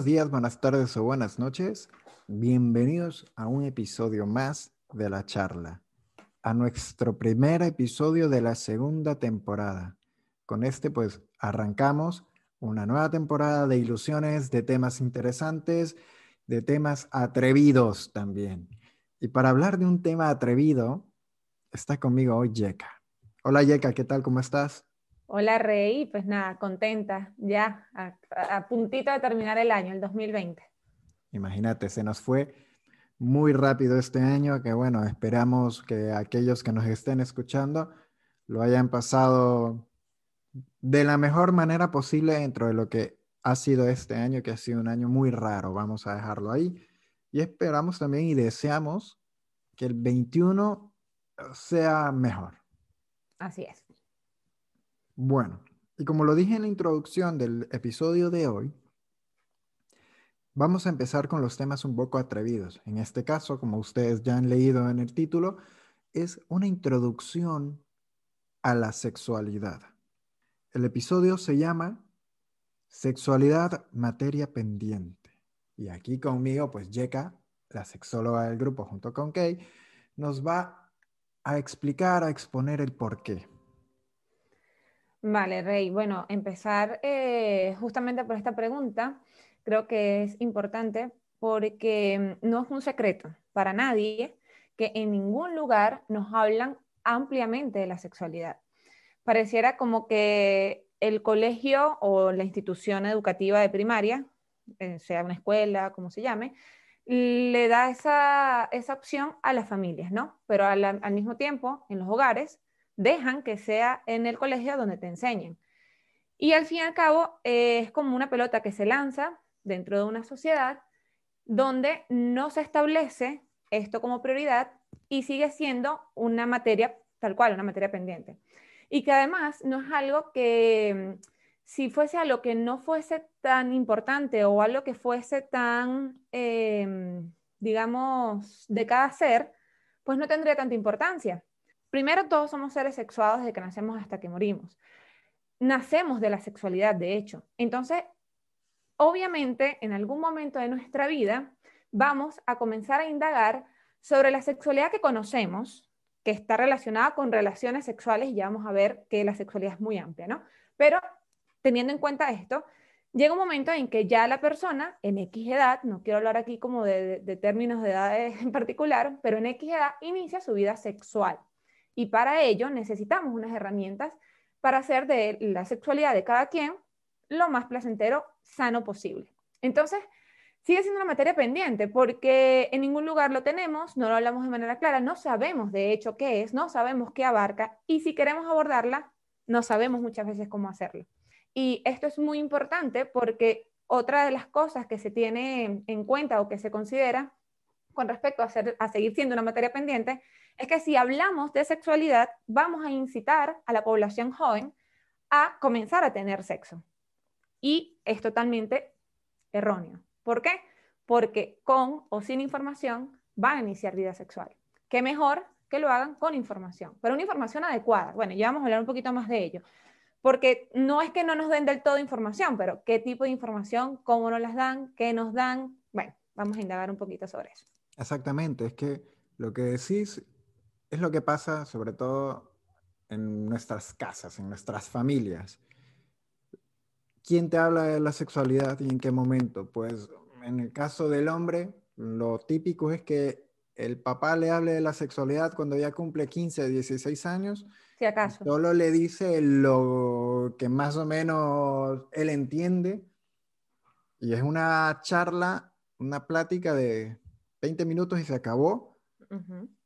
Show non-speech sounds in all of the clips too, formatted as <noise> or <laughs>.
buenos días, buenas tardes o buenas noches. Bienvenidos a un episodio más de la charla, a nuestro primer episodio de la segunda temporada. Con este pues arrancamos una nueva temporada de ilusiones, de temas interesantes, de temas atrevidos también. Y para hablar de un tema atrevido, está conmigo hoy Yeka. Hola Yeka, ¿qué tal? ¿Cómo estás? Hola Rey, pues nada, contenta ya, a, puntito de terminar el año, el 2020. Imagínate, se nos fue muy rápido este año, que bueno, esperamos que aquellos que nos estén escuchando lo hayan pasado de la mejor manera posible dentro de lo que ha sido este año, que ha sido un año muy raro, vamos a dejarlo ahí. Y esperamos también y deseamos que el 21 sea mejor. Así es. Bueno, y como lo dije en la introducción del episodio de hoy, vamos a empezar con los temas un poco atrevidos. En este caso, como ustedes ya han leído en el título, es una introducción a la sexualidad. El episodio se llama Sexualidad, materia pendiente. Y aquí conmigo, pues Yeka, la sexóloga del grupo, junto con Kay, nos va a explicar, a exponer el porqué. Vale, Rey. Bueno, empezar eh, justamente por esta pregunta creo que es importante porque mm, no es un secreto para nadie que en ningún lugar nos hablan ampliamente de la sexualidad. Pareciera como que el colegio o la institución educativa de primaria, eh, sea una escuela, como se llame, le da esa, opción a las familias, ¿no? Pero al mismo tiempo, en los hogares, dejan que sea en el colegio donde te enseñen. Y al fin y al cabo eh, es como una pelota que se lanza dentro de una sociedad donde no se establece esto como prioridad y sigue siendo una materia tal cual, una materia pendiente. Y que además no es algo que, mm, si fuese algo que no fuese tan importante o algo que fuese tan, em, digamos, de cada ser, pues no tendría tanta importancia. Primero, todos somos seres sexuados desde que nacemos hasta que morimos. Nacemos de la sexualidad, de hecho. Entonces, obviamente, en algún momento de nuestra vida, vamos a comenzar a indagar sobre la sexualidad que conocemos, que está relacionada con relaciones sexuales, y ya vamos a ver que la sexualidad es muy amplia, ¿no? Pero teniendo en cuenta esto, llega un momento en que ya la persona en X edad, no quiero hablar aquí como de, de términos de edad en particular, pero en X edad inicia su vida sexual. Y para ello necesitamos unas herramientas para hacer de la sexualidad de cada quien lo más placentero, sano posible. Entonces, sigue siendo una materia pendiente porque en ningún lugar lo tenemos, no lo hablamos de manera clara, no sabemos de hecho qué es, no sabemos qué abarca y si queremos abordarla, no sabemos muchas veces cómo hacerlo. Y esto es muy importante porque otra de las cosas que se tiene en cuenta o que se considera con respecto a, seguir siendo una materia pendiente es que si hablamos de sexualidad, vamos a incitar a la población joven a comenzar a tener sexo. Y es totalmente erróneo. ¿Por qué? Porque con o sin información van a iniciar vida sexual. ¿Qué mejor que lo hagan con información? Pero una información adecuada. Bueno, ya vamos a hablar un poquito más de ello. Porque no es que no nos den del todo información, pero ¿qué tipo de información? ¿Cómo nos las dan? ¿Qué nos dan? Bueno, vamos a indagar un poquito sobre eso. Exactamente, es que lo que decís es lo que pasa sobre todo en nuestras casas, en nuestras familias. ¿Quién te habla de la sexualidad y en qué momento? Pues en el caso del hombre, lo típico es que el papá le hable de la sexualidad cuando ya cumple 15, 16 años. Si acaso. Solo le dice lo que más o menos él entiende. Y es una charla, una plática de 20 minutos y se acabó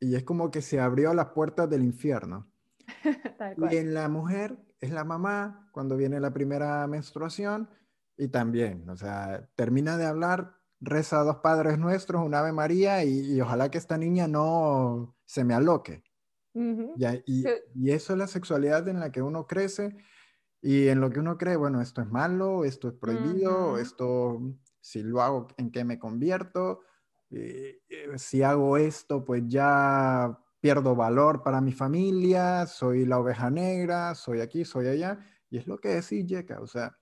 y es como que se abrió las puertas del infierno. <laughs> y en la mujer es la mamá cuando viene la primera menstruación y también, o sea, termina de hablar, reza a dos padres nuestros, un Ave María y, ojalá que esta niña no se me aloque. y, y, eso es la sexualidad en la que uno crece y en lo que uno cree, bueno, esto es malo, esto es prohibido, esto, si lo hago, ¿en qué me convierto? Eh, eh, si hago esto, pues ya pierdo valor para mi familia, soy la oveja negra, soy aquí, soy allá. Y es lo que decía Yeka, o sea,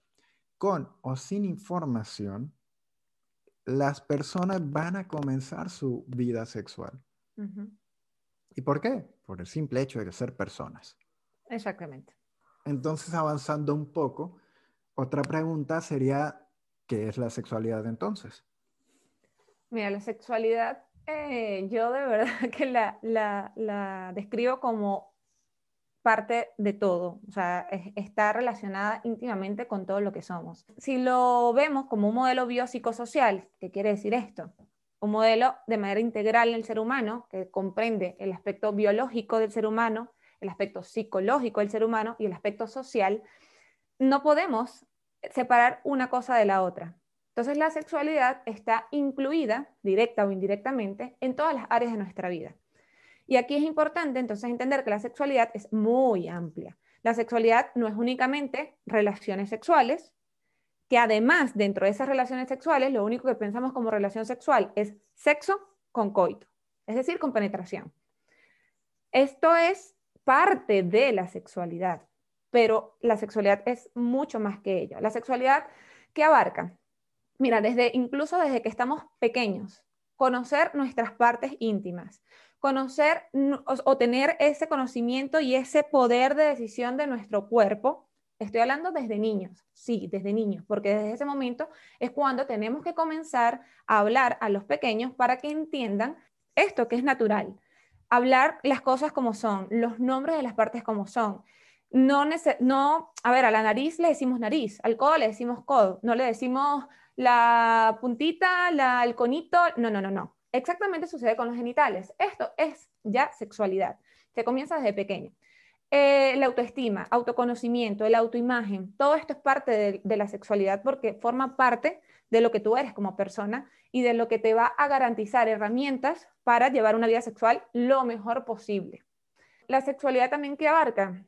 con o sin información, las personas van a comenzar su vida sexual. ¿Y por qué? Por el simple hecho de ser personas. Exactamente. Entonces, avanzando un poco, otra pregunta sería, ¿qué es la sexualidad entonces? Mira, la sexualidad, eh, yo de verdad <laughs> que la, la, describo como parte de todo, o sea, está relacionada íntimamente con todo lo que somos. Si lo vemos como un modelo biopsicosocial, ¿qué quiere decir esto? Un modelo de manera integral en el ser humano, que comprende el aspecto biológico del ser humano, el aspecto psicológico del ser humano y el aspecto social, no podemos separar una cosa de la otra. Entonces la sexualidad está incluida, directa o indirectamente, en todas las áreas de nuestra vida. Y aquí es importante entonces entender que la sexualidad es muy amplia. La sexualidad no es únicamente relaciones sexuales, que además dentro de esas relaciones sexuales lo único que pensamos como relación sexual es sexo con coito, es decir, con penetración. Esto es parte de la sexualidad, pero la sexualidad es mucho más que ello. La sexualidad que abarca, mira, desde incluso desde que estamos pequeños, conocer nuestras partes íntimas, conocer o, tener ese conocimiento y ese poder de decisión de nuestro cuerpo. Estoy hablando desde niños, sí, desde niños, porque desde ese momento es cuando tenemos que comenzar a hablar a los pequeños para que entiendan esto que es natural, hablar las cosas como son, los nombres de las partes como son. No, no, a ver, a la nariz le decimos nariz, al codo le decimos codo, no le decimos la puntita, la, el conito, no, no, no, no. Exactamente sucede con los genitales. Esto es ya sexualidad. Se comienza desde pequeño. Eh, la autoestima, autoconocimiento, la autoimagen, todo esto es parte de, la sexualidad porque forma parte de lo que tú eres como persona y de lo que te va a garantizar herramientas para llevar una vida sexual lo mejor posible. La sexualidad también que abarca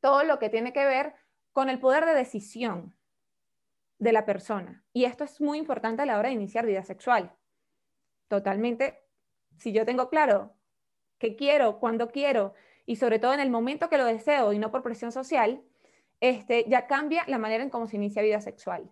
todo lo que tiene que ver con el poder de decisión de la persona. Y esto es muy importante a la hora de iniciar vida sexual. Totalmente, si yo tengo claro qué quiero, cuándo quiero, y sobre todo en el momento que lo deseo y no por presión social, este, ya cambia la manera en cómo se inicia vida sexual.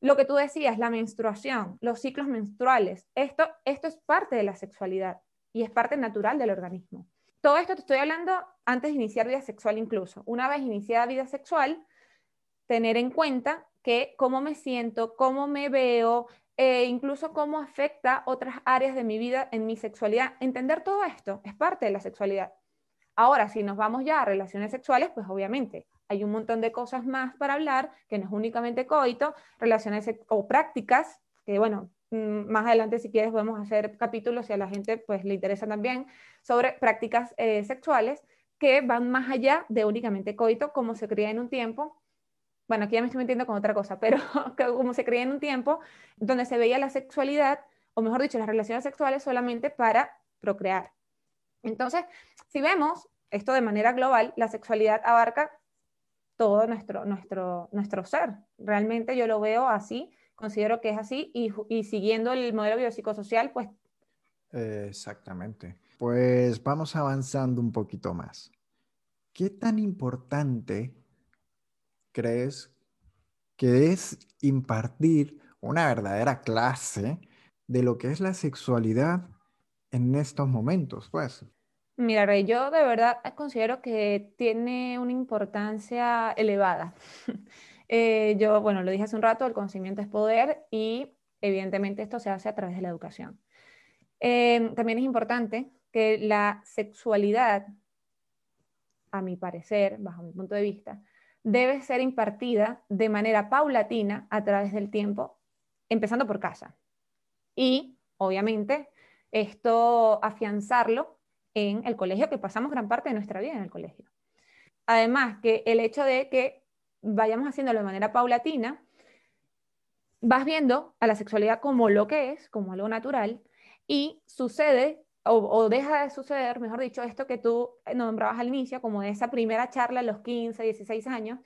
Lo que tú decías, la menstruación, los ciclos menstruales, esto, esto es parte de la sexualidad y es parte natural del organismo. Todo esto te estoy hablando antes de iniciar vida sexual incluso. Una vez iniciada vida sexual, tener en cuenta que cómo me siento, cómo me veo, e incluso cómo afecta otras áreas de mi vida en mi sexualidad. Entender todo esto es parte de la sexualidad. Ahora, si nos vamos ya a relaciones sexuales, pues obviamente hay un montón de cosas más para hablar, que no es únicamente coito, relaciones o prácticas, que bueno, mm, más adelante si quieres podemos hacer capítulos si a la gente pues le interesa también, sobre prácticas eh, sexuales que van más allá de únicamente coito, como se creía en un tiempo. Bueno, aquí ya me estoy metiendo con otra cosa, pero <laughs> como se creía en un tiempo donde se veía la sexualidad, o mejor dicho, las relaciones sexuales solamente para procrear. Entonces, si vemos esto de manera global, la sexualidad abarca todo nuestro, nuestro, nuestro ser. Realmente yo lo veo así, considero que es así y, y siguiendo el modelo biopsicosocial, pues... exactamente. Pues vamos avanzando un poquito más. ¿Qué tan importante crees que es impartir una verdadera clase de lo que es la sexualidad en estos momentos? Pues Mira, Rey, yo de verdad considero que tiene una importancia elevada. <laughs> Eh, yo, bueno, lo dije hace un rato, el conocimiento es poder y evidentemente esto se hace a través de la educación. Em, también es importante que la sexualidad, a mi parecer, bajo mi punto de vista, debe ser impartida de manera paulatina a través del tiempo, empezando por casa. Y, obviamente, esto afianzarlo en el colegio, que pasamos gran parte de nuestra vida en el colegio. Además, que el hecho de que vayamos haciéndolo de manera paulatina, vas viendo a la sexualidad como lo que es, como algo natural, y sucede o, deja de suceder, mejor dicho, esto que tú nombrabas al inicio, como esa primera charla a los 15, 16 años,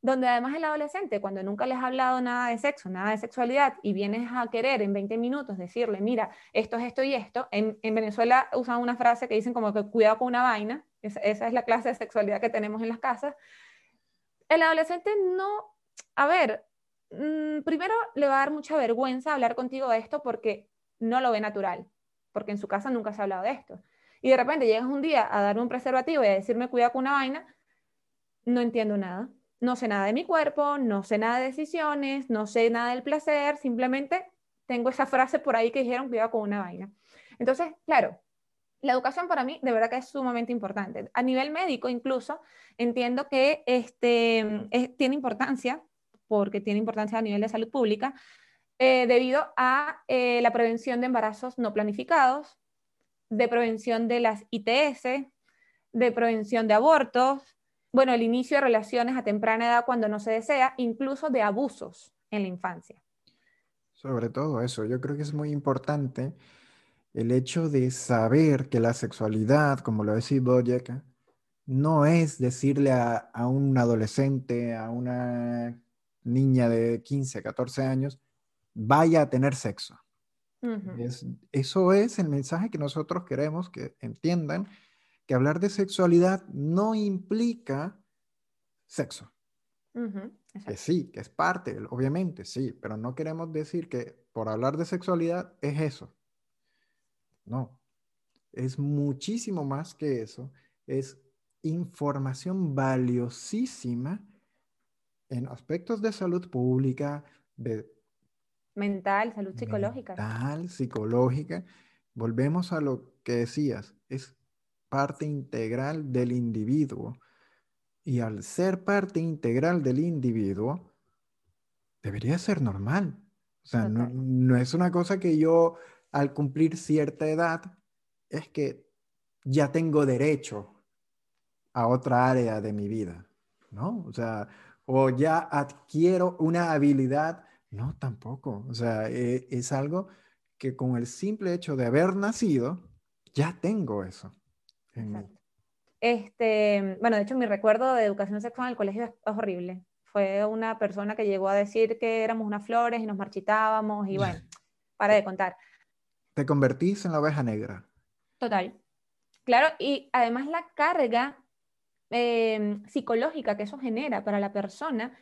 donde además el adolescente, cuando nunca les ha hablado nada de sexo, nada de sexualidad, y vienes a querer en 20 minutos decirle, mira, esto es esto y esto, en, Venezuela usan una frase que dicen como que cuidado con una vaina, esa, esa es la clase de sexualidad que tenemos en las casas, el adolescente no, a ver, mm, primero le va a dar mucha vergüenza hablar contigo de esto porque no lo ve natural, porque en su casa nunca se ha hablado de esto. Y de repente llegas un día a darme un preservativo y a decirme cuida con una vaina, no entiendo nada. No sé nada de mi cuerpo, no sé nada de decisiones, no sé nada del placer, simplemente tengo esa frase por ahí que dijeron cuida con una vaina. Entonces, claro, la educación para mí de verdad que es sumamente importante. A nivel médico incluso, entiendo que este, tiene importancia, porque tiene importancia a nivel de salud pública, eh, debido a eh, la prevención de embarazos no planificados, de prevención de las ITS, de prevención de abortos, bueno, el inicio de relaciones a temprana edad cuando no se desea, incluso de abusos en la infancia. Sobre todo eso, yo creo que es muy importante el hecho de saber que la sexualidad, como lo decía Boyack, no es decirle a, un adolescente, a una niña de 15, 14 años, vaya a tener sexo. eso es el mensaje que nosotros queremos que entiendan, que hablar de sexualidad no implica sexo. Que sí, que es parte, obviamente, sí, pero no queremos decir que por hablar de sexualidad es eso. No, es muchísimo más que eso. Es información valiosísima en aspectos de salud pública, de mental, salud psicológica. Mental, psicológica. Volvemos a lo que decías, es parte integral del individuo. Y al ser parte integral del individuo, debería ser normal. O sea, no, no, es una cosa que yo al cumplir cierta edad es que ya tengo derecho a otra área de mi vida, ¿no? O sea, o ya adquiero una habilidad, no, tampoco. O sea, e, es algo que con el simple hecho de haber nacido, ya tengo eso. Este, bueno, de hecho, mi recuerdo de educación sexual en el colegio es, horrible. Fue una persona que llegó a decir que éramos unas flores y nos marchitábamos y bueno, para de contar. Te convertís en la oveja negra. Total. Claro, y además la carga em, psicológica que eso genera para la persona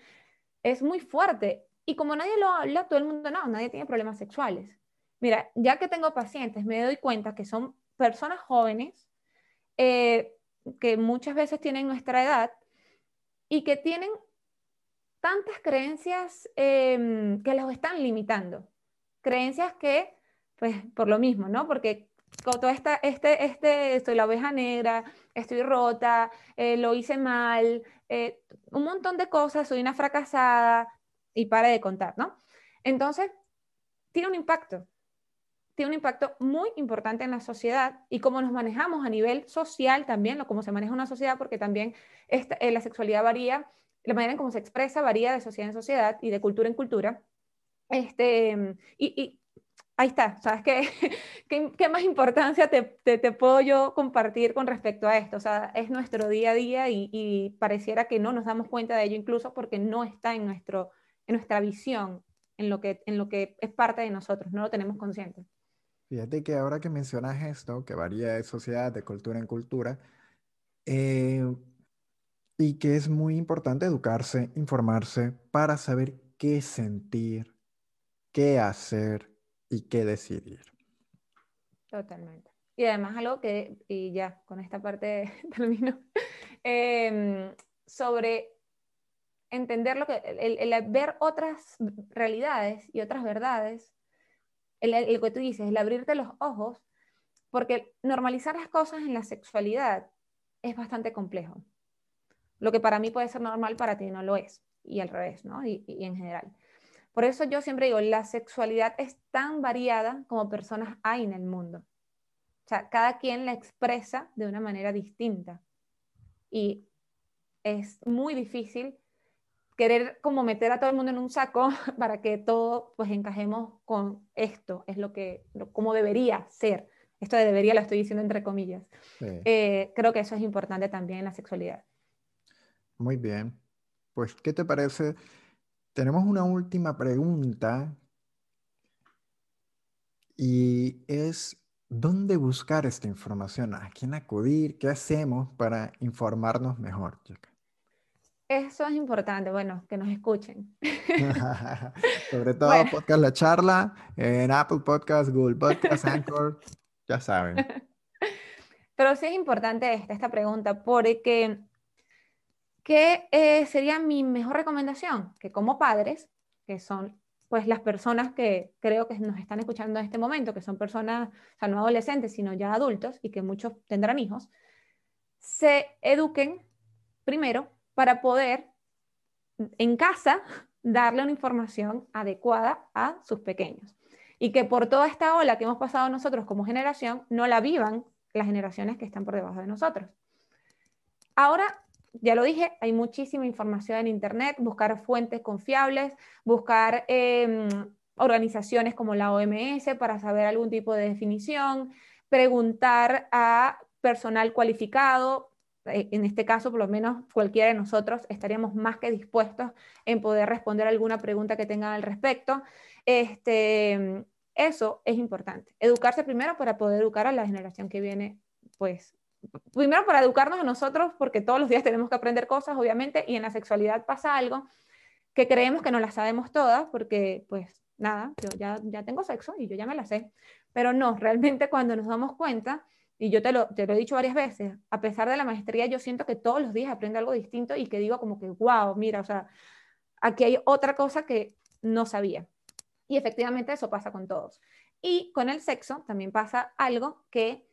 es muy fuerte. Y como nadie lo habla, todo el mundo no, nadie tiene problemas sexuales. Mira, ya que tengo pacientes, me doy cuenta que son personas jóvenes eh, que muchas veces tienen nuestra edad y que tienen tantas creencias em, que los están limitando. Creencias que pues por lo mismo, ¿no? Porque todo esta, este, este, estoy la oveja negra, estoy rota, eh, lo hice mal, eh, un montón de cosas, soy una fracasada y para de contar, ¿no? Entonces, tiene un impacto, tiene un impacto muy importante en la sociedad y cómo nos manejamos a nivel social también, cómo se maneja una sociedad, porque también esta, eh, la sexualidad varía, la manera en cómo se expresa varía de sociedad en sociedad y de cultura en cultura. Este, y ahí está, ¿sabes qué, <laughs> qué, más importancia te, te, puedo yo compartir con respecto a esto? O sea, es nuestro día a día y, pareciera que no nos damos cuenta de ello incluso porque no está en, nuestro, en nuestra visión, en lo, que, en lo que es parte de nosotros, no lo tenemos consciente. Fíjate que ahora que mencionas esto, que varía de sociedad, de cultura en cultura, eh, y que es muy importante educarse, informarse para saber qué sentir, qué hacer, y qué decidir. Totalmente. Y además algo que, y ya con esta parte <laughs> termino, <laughs> em, sobre entender lo que, el, ver otras realidades y otras verdades, el, el, que tú dices, el abrirte los ojos, porque normalizar las cosas en la sexualidad es bastante complejo. Lo que para mí puede ser normal, para ti no lo es, y al revés, ¿no? y en general. Por eso yo siempre digo, la sexualidad es tan variada como personas hay en el mundo. O sea, cada quien la expresa de una manera distinta. Y es muy difícil querer como meter a todo el mundo en un saco <laughs> para que todo pues encajemos con esto, es lo que, como debería ser. Esto de debería lo estoy diciendo entre comillas. Eh, creo que eso es importante también en la sexualidad. Muy bien. Pues, ¿qué te parece tenemos una última pregunta y es, ¿dónde buscar esta información? ¿A quién acudir? ¿Qué hacemos para informarnos mejor, Eso es importante, bueno, que nos escuchen. <laughs> Sobre <laughs> todo Podcast La Charla, en Apple Podcast, Google Podcast, Anchor, ya saben. <laughs> Pero sí es importante esta, esta pregunta, porque ¿qué eh, sería mi mejor recomendación? Que como padres, que son pues las personas que creo que nos están escuchando en este momento, que son personas, o sea, no adolescentes, sino ya adultos y que muchos tendrán hijos, se eduquen primero para poder en casa darle una información adecuada a sus pequeños. Y que por toda esta ola que hemos pasado nosotros como generación, no la vivan las generaciones que están por debajo de nosotros. Ahora, ya lo dije, hay muchísima información en Internet, buscar fuentes confiables, buscar em, organizaciones como la OMS para saber algún tipo de definición, preguntar a personal cualificado, en este caso, por lo menos cualquiera de nosotros estaríamos más que dispuestos en poder responder alguna pregunta que tengan al respecto. Este, eso es importante. Educarse primero para poder educar a la generación que viene, pues, primero para educarnos a nosotros, porque todos los días tenemos que aprender cosas, obviamente, y en la sexualidad pasa algo que creemos que no las sabemos todas, porque, pues, nada, yo ya, ya tengo sexo y yo ya me la sé, pero no, <laughs> realmente cuando nos damos cuenta, y yo te lo, te lo he dicho varias veces, a pesar de la maestría, yo siento que todos los días aprendo algo distinto y que digo como que, wow, mira, o sea, aquí hay otra cosa que no sabía. Y efectivamente eso pasa con todos. Y con el sexo también pasa algo que,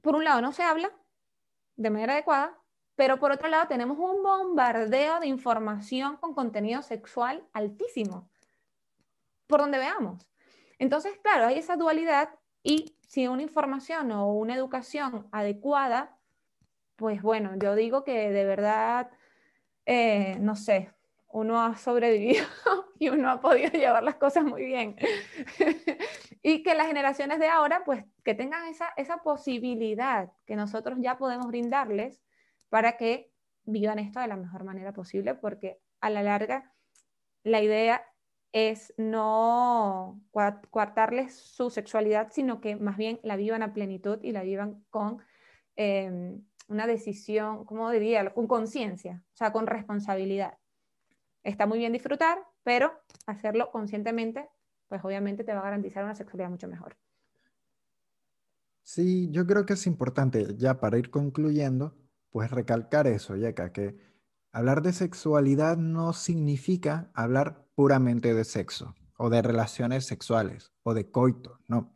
por un lado, no se habla de manera adecuada, pero por otro lado tenemos un bombardeo de información con contenido sexual altísimo, por donde veamos. Entonces, claro, hay esa dualidad y si una información o una educación adecuada, pues bueno, yo digo que de verdad, eh, no sé, uno ha sobrevivido <laughs> y uno ha podido llevar las cosas muy bien. <laughs> y que las generaciones de ahora, pues que tengan esa, esa posibilidad que nosotros ya podemos brindarles para que vivan esto de la mejor manera posible, porque a la larga la idea es no coartarles su sexualidad, sino que más bien la vivan a plenitud y la vivan con em, una decisión, ¿cómo diría? Con conciencia, o sea, con responsabilidad. Está muy bien disfrutar, pero hacerlo conscientemente, pues obviamente te va a garantizar una sexualidad mucho mejor. Sí, yo creo que es importante, ya para ir concluyendo, pues recalcar eso, Yeka, que hablar de sexualidad no significa hablar puramente de sexo o de relaciones sexuales o de coito, no.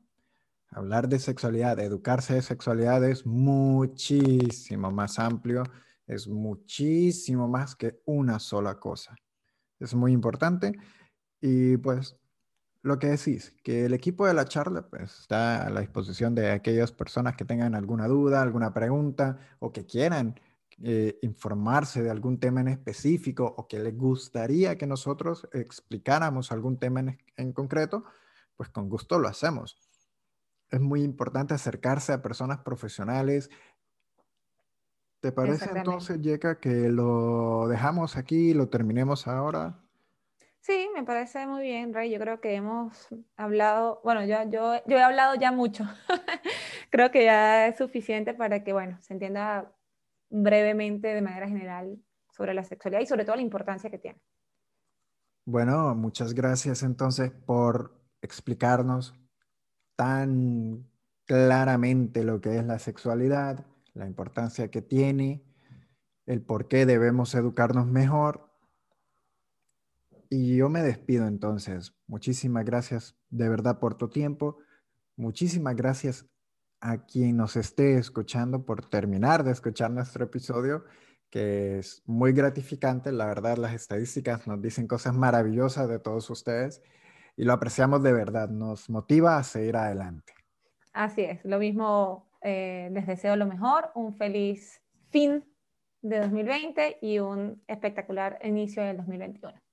Hablar de sexualidad, educarse de sexualidad es muchísimo más amplio, es muchísimo más que una sola cosa es muy importante. Y pues lo que decís, que el equipo de la charla pues, está a la disposición de aquellas personas que tengan alguna duda, alguna pregunta o que quieran eh, informarse de algún tema en específico o que les gustaría que nosotros explicáramos algún tema en, en concreto, pues con gusto lo hacemos. Es muy importante acercarse a personas profesionales. ¿Te parece entonces, Yeka, que lo dejamos aquí, lo terminemos ahora? Sí, me parece muy bien, Rey. Yo creo que hemos hablado, bueno, yo, yo, yo he hablado ya mucho. <laughs> creo que ya es suficiente para que, bueno, se entienda brevemente, de manera general, sobre la sexualidad y sobre todo la importancia que tiene. Bueno, muchas gracias entonces por explicarnos tan claramente lo que es la sexualidad, la importancia que tiene, el por qué debemos educarnos mejor y yo me despido entonces. Muchísimas gracias de verdad por tu tiempo. Muchísimas gracias a quien nos esté escuchando por terminar de escuchar nuestro episodio, que es muy gratificante. La verdad, las estadísticas nos dicen cosas maravillosas de todos ustedes y lo apreciamos de verdad. Nos motiva a seguir adelante. Así es. Lo mismo, eh, les deseo lo mejor, un feliz fin de 2020 y un espectacular inicio del 2021.